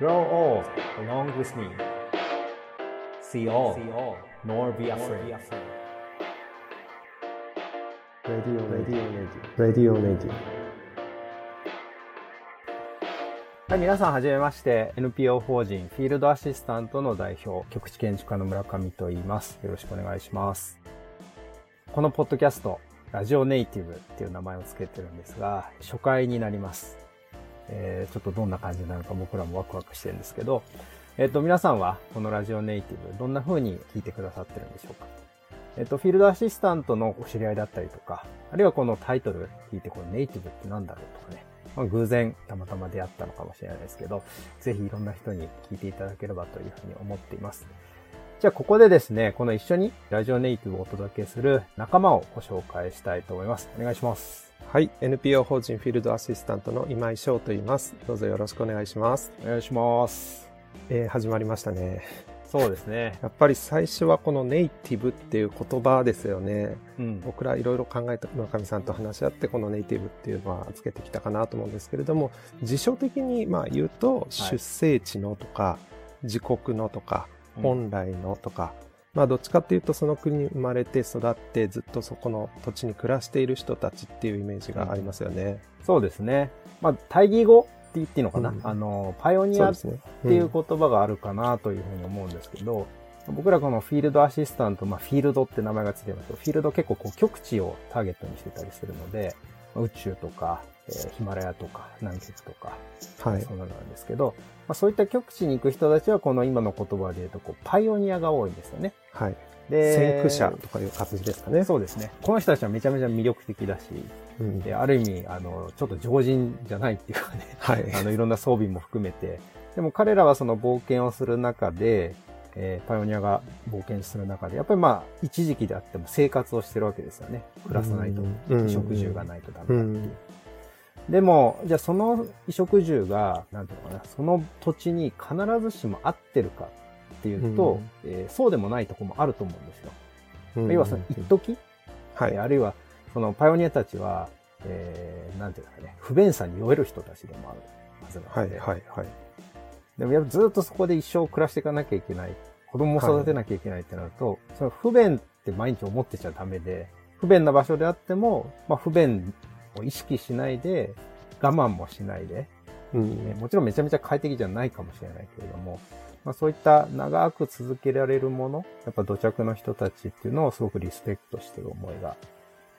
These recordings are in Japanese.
Grow old along with me. See all, nor be afraid. Radio, radio, radio, radio, radio. はい、皆さんはじめまして、NPO 法人フィールドアシスタントの代表、局地建築家の村上と言います。よろしくお願いします。このポッドキャスト、ラジオネイティブっていう名前を付けてるんですが、初回になります。えー、ちょっとどんな感じなるか僕らもワクワクしてるんですけど、えっ、と、皆さんはこのラジオネイティブ、どんな風に聞いてくださってるんでしょうか？えっ、と、フィールドアシスタントのお知り合いだったりとか、あるいはこのタイトル聞いて、このネイティブって何だろうとかね、まあ、偶然たまたま出会ったのかもしれないですけど、ぜひいろんな人に聞いていただければというふうに思っています。じゃあここでですね、この一緒にラジオネイティブをお届けする仲間をご紹介したいと思います。お願いします。はい。NPO 法人フィールドアシスタントの今井翔と言います。どうぞよろしくお願いします。お願いします。えー始まりましたね。そうですね。やっぱり最初はこのネイティブっていう言葉ですよね。うん。僕らいろいろ考えた村上さんと話し合ってこのネイティブっていうのはつけてきたかなと思うんですけれども辞書的にまあ言うと出生地のとか自国のとかうん本来のとか、まあどっちかっていうとその国に生まれて育ってずっとそこの土地に暮らしている人たちっていうイメージがありますよね。そうですね。まあ、対義語って言っていいのかな、うんあの、パイオニアっ。ていう言葉があるかなというふうに思うんですけど、僕らこのフィールドアシスタント、まあフィールドって名前がついてますけど、フィールド結構こう極地をターゲットにしてたりするので、まあ宇宙とか、えーヒマラヤとか、南極とか、はいそ。んなのなんですけど、まあそういった極地に行く人たちはこの今の言葉で言うと、こう、パイオニアが多いんですよね。はい。で、先駆者とかいう感じですかね。そうですね。この人たちはめちゃめちゃ魅力的だし、うんで、ある意味、あの、ちょっと常人じゃないっていうかね、はい。あの、いろんな装備も含めて。でも彼らはその冒険をする中で、えーパイオニアが冒険する中で、やっぱりまあ、一時期であっても生活をしてるわけですよね。暮らさないと、食住がないとダメだっていう。うんでも、じゃあその衣食住が、なんていうのかな、その土地に必ずしも合ってるかっていうと、えーそうでもないところもあると思うんですよ。うん要はその一時、はいえー。あるいは、そのパイオニアたちは、えー、なんていうんですかね、不便さに酔える人たちでもあるはずなはい。ので、はい。はい。でもやっぱずっとそこで一生暮らしていかなきゃいけない、子供を育てなきゃいけないってなると、その不便って毎日思ってちゃダメで、不便な場所であっても、まあ不便を意識しないで、我慢もしないで、うん。ねもちろんめちゃめちゃ快適じゃないかもしれないけれども、まあそういった長く続けられるもの、やっぱ土着の人たちっていうのをすごくリスペクトしてる思いが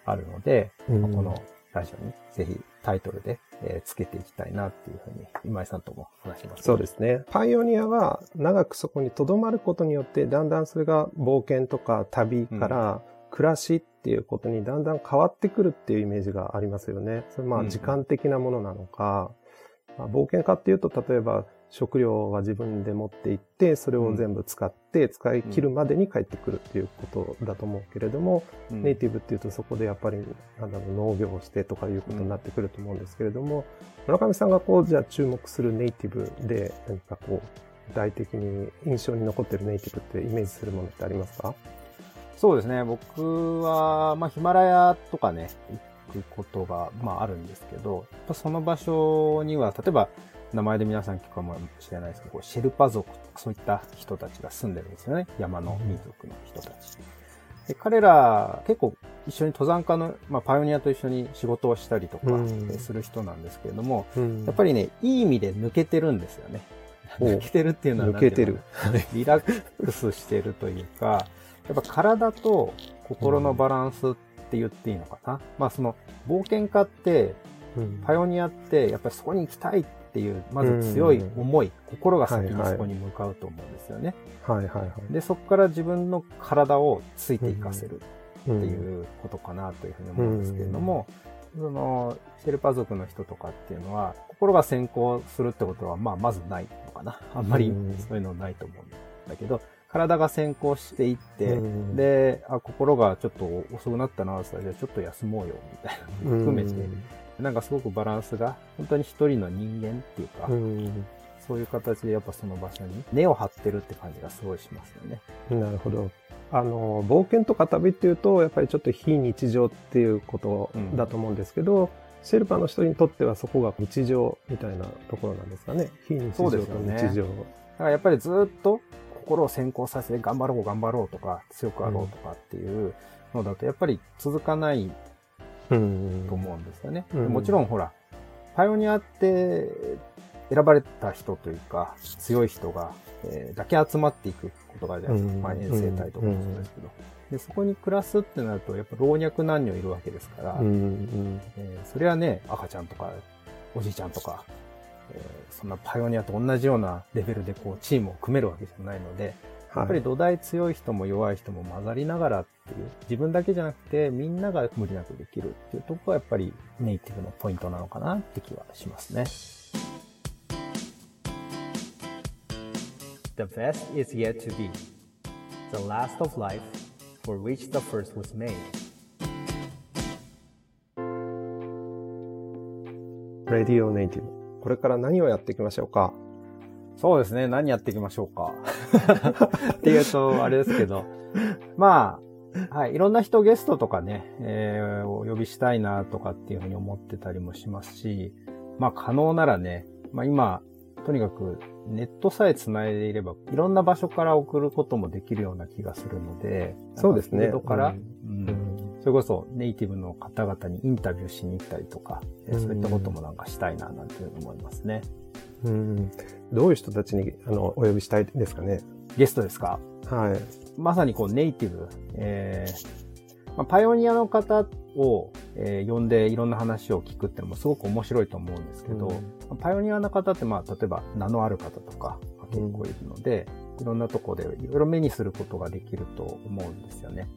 あるので、うん。まあこのラジオにぜひタイトルで、えーつけていきたいなっていうふうに今井さんとも話します、そうですね。パイオニアは長くそこに留まることによって、だんだんそれが冒険とか旅から暮らしっていうことにだんだん変わってくるっていうイメージがありますよね。それまうん。あ時間的なものなのか、まあ、冒険家っていうと、例えば食料は自分で持って行って、それを全部使って使い切るまでに帰ってくるっていうことだと思うけれども、うん。ネイティブっていうとそこでやっぱりなんだろう農業をしてとかいうことになってくると思うんですけれども、村上さんがこうじゃあ注目するネイティブで何かこう具体的に印象に残ってるネイティブってイメージするものってありますか？そうですね。僕は、まあ、ヒマラヤとかね、行くことが、まあ、あるんですけど、やっぱその場所には、例えば、名前で皆さん聞くかもしれないですけど、シェルパ族とか、そういった人たちが住んでるんですよね。山の民族の人たち。で彼ら、結構一緒に登山家の、まあ、パイオニアと一緒に仕事をしたりとかうんする人なんですけれども、うんやっぱりね、いい意味で抜けてるんですよね。抜けてるっていうのは抜けてるリラックスしてるというか、やっぱ体と心のバランスって言っていいのかな。まあその冒険家って、うんパイオニアってやっぱりそこに行きたいっていう、まず強い思い、心が先にそこに向かうと思うんですよね。はいはいはい。で、そこから自分の体をついていかせるっっていうことかなというふうに思うんですけれども、その、シェルパ族の人とかっていうのは、心が先行するってことは、まあ、まずないのかな。あんまりうんそういうのないと思うんだけど、体が先行していって、うんで、あ、心がちょっと遅くなったな、じゃあちょっと休もうよ、みたいな含めて、なんかすごくバランスが、本当に一人の人間っていうか、うんそういう形でやっぱその場所に根を張ってるって感じがすごいしますよね。なるほど。あの、冒険とか旅っていうと、やっぱりちょっと非日常っていうことだと思うんですけど、シェルパの人にとってはそこが日常みたいなところなんですかね。非日常と日常。だからやっぱりずっと心を先行させて頑張ろう頑張ろうとか強くあろうとかっていうのだとやっぱり続かないと思うんですよね。うん、もちろんほら、パイオニアって選ばれた人というか強い人が、えー、だけ集まっていくことがあるじゃないですか。まあ、遠征隊とかもそうですけど。で、そこに暮らすってなると、やっぱ老若男女いるわけですから、えー、それはね、赤ちゃんとか、おじいちゃんとか、えー、そんなパイオニアと同じようなレベルでこう、チームを組めるわけじゃないので、やっぱり土台強い人も弱い人も混ざりながらっていう、自分だけじゃなくてみんなが無理なくできるっていうところがやっぱりネイティブのポイントなのかなって気はしますね。The best is yet to be. The last of life for which the first was made. Radio Native これから何をやっていきましょうか？そうですね。何やっていきましょうか？っていうと、あれですけど。まあ、はい。いろんな人ゲストとかね、えー、お呼びしたいなとかっていうふうに思ってたりもしますし、まあ可能ならね、まあ今、とにかくネットさえ繋いでいれば、いろんな場所から送ることもできるような気がするので、そうですね。から、うん、うん、それこそネイティブの方々にインタビューしに行ったりとか、うん、そういったこともなんかしたいな、なんていうふうに思いますね。うん。どういう人たちに、あの、お呼びしたいですかね？ゲストですか？はい。まさにこうネイティブ、えー、まあ、パイオニアの方を、えー、呼んでいろんな話を聞くってのもすごく面白いと思うんですけど、うん、パイオニアの方ってまあ、例えば名のある方とか結構いるので、うん、いろんなとこでいろいろ目にすることができると思うんですよね。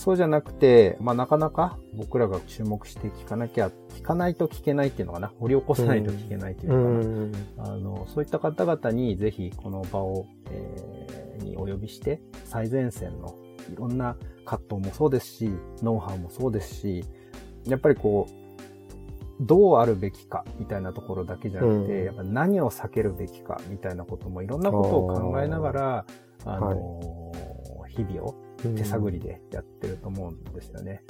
そうじゃなくて、まあなかなか僕らが注目して聞かなきゃ、聞かないと聞けないっていうのかな、掘り起こさないと聞けないっていうのかな。あの、そういった方々にぜひこの場を、えー、にお呼びして、最前線のいろんな葛藤もそうですし、ノウハウもそうですし、やっぱりこう、どうあるべきかみたいなところだけじゃなくて、うん、やっぱ何を避けるべきかみたいなこともいろんなことを考えながら、あの、はい、日々を手探りでやってると思うんですよね。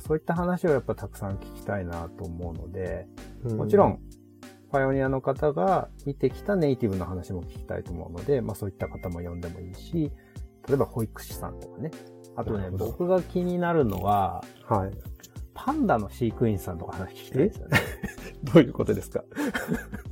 そういった話をやっぱたくさん聞きたいなと思うので、もちろん、パイオニアの方が見てきたネイティブの話も聞きたいと思うので、まあそういった方も呼んでもいいし、例えば保育士さんとかね。あとね、僕が気になるのは、はい。パンダの飼育員さんとか話聞きたいですよね。どういうことですか？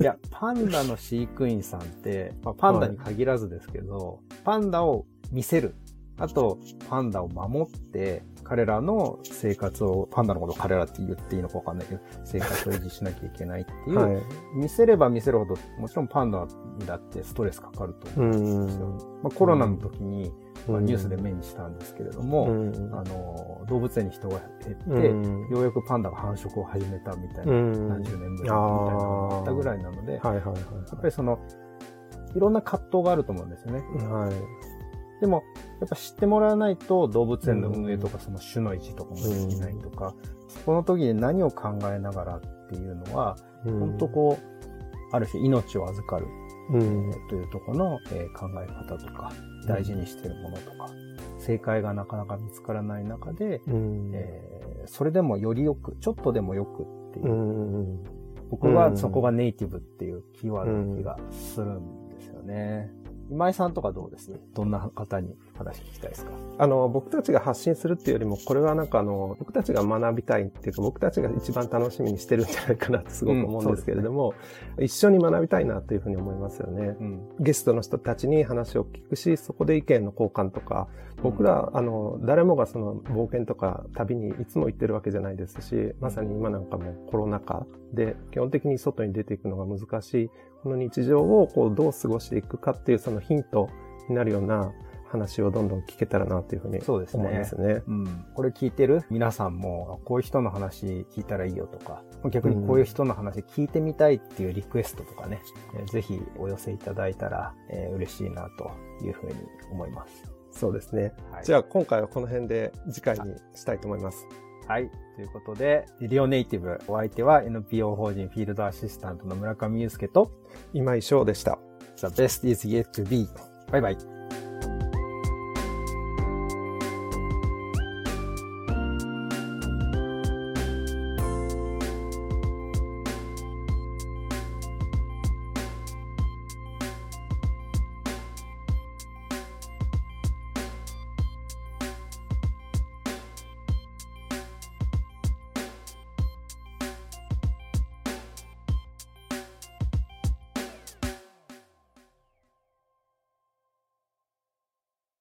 いや、パンダの飼育員さんって、まあ、パンダに限らずですけど、はい、パンダを見せるあと、パンダを守って、彼らの生活を、パンダのことを彼らって言っていいのかわかんないけど、生活を維持しなきゃいけないっていう、はい、見せれば見せるほど、もちろんパンダにだってストレスかかると思うんですよ。まあ、コロナの時に、まあ、ニュースで目にしたんですけれども、あの、動物園に人が減って、ようやくパンダが繁殖を始めたみたいな、何十年ぶりみたいなのがあったぐらいなので、やっぱりその、いろんな葛藤があると思うん。ですよね。はい、でも、やっぱ知ってもらわないと動物園の運営とかその種の維持とかもできないとか、その時に何を考えながらっていうのは、本当こう、ある種命を預かる、えー、というところの、えー、考え方とか、大事にしているものとか、正解がなかなか見つからない中で、えー、それでもよりよく、ちょっとでもよくっていう、僕はそこがネイティブっていうキーワードの気がするんですよね。今井さんとかどうです？どんな方に話聞きたいですか？あの、僕たちが発信するっていうよりも、これはなんかあの、僕たちが学びたいっていうか、僕たちが一番楽しみにしてるんじゃないかなってすごく思うんですけれども、うんね、一緒に学びたいなというふうに思いますよね。うん、ゲストの人たちに話を聞くし、そこで意見の交換とか、僕ら、あの、誰もがその冒険とか旅にいつも行ってるわけじゃないですし、まさに今なんかもコロナ禍で基本的に外に出ていくのが難しいこの日常をこうどう過ごしていくかっていうそのヒントになるような話をどんどん聞けたらなというふうに思いますね。そうですね。うん。これ聞いてる皆さんも、こういう人の話聞いたらいいよとか、逆にこういう人の話聞いてみたいっていうリクエストとかね、うん、ぜひお寄せいただいたら、えー、嬉しいなというふうに思います。そうですね。はい、じゃあ今回はこの辺で次回にしたいと思います。はい。ということで、リオネイティブ、お相手は NPO 法人フィールドアシスタントの村上祐介と今井翔でした。The best is yet to be. バイバイ。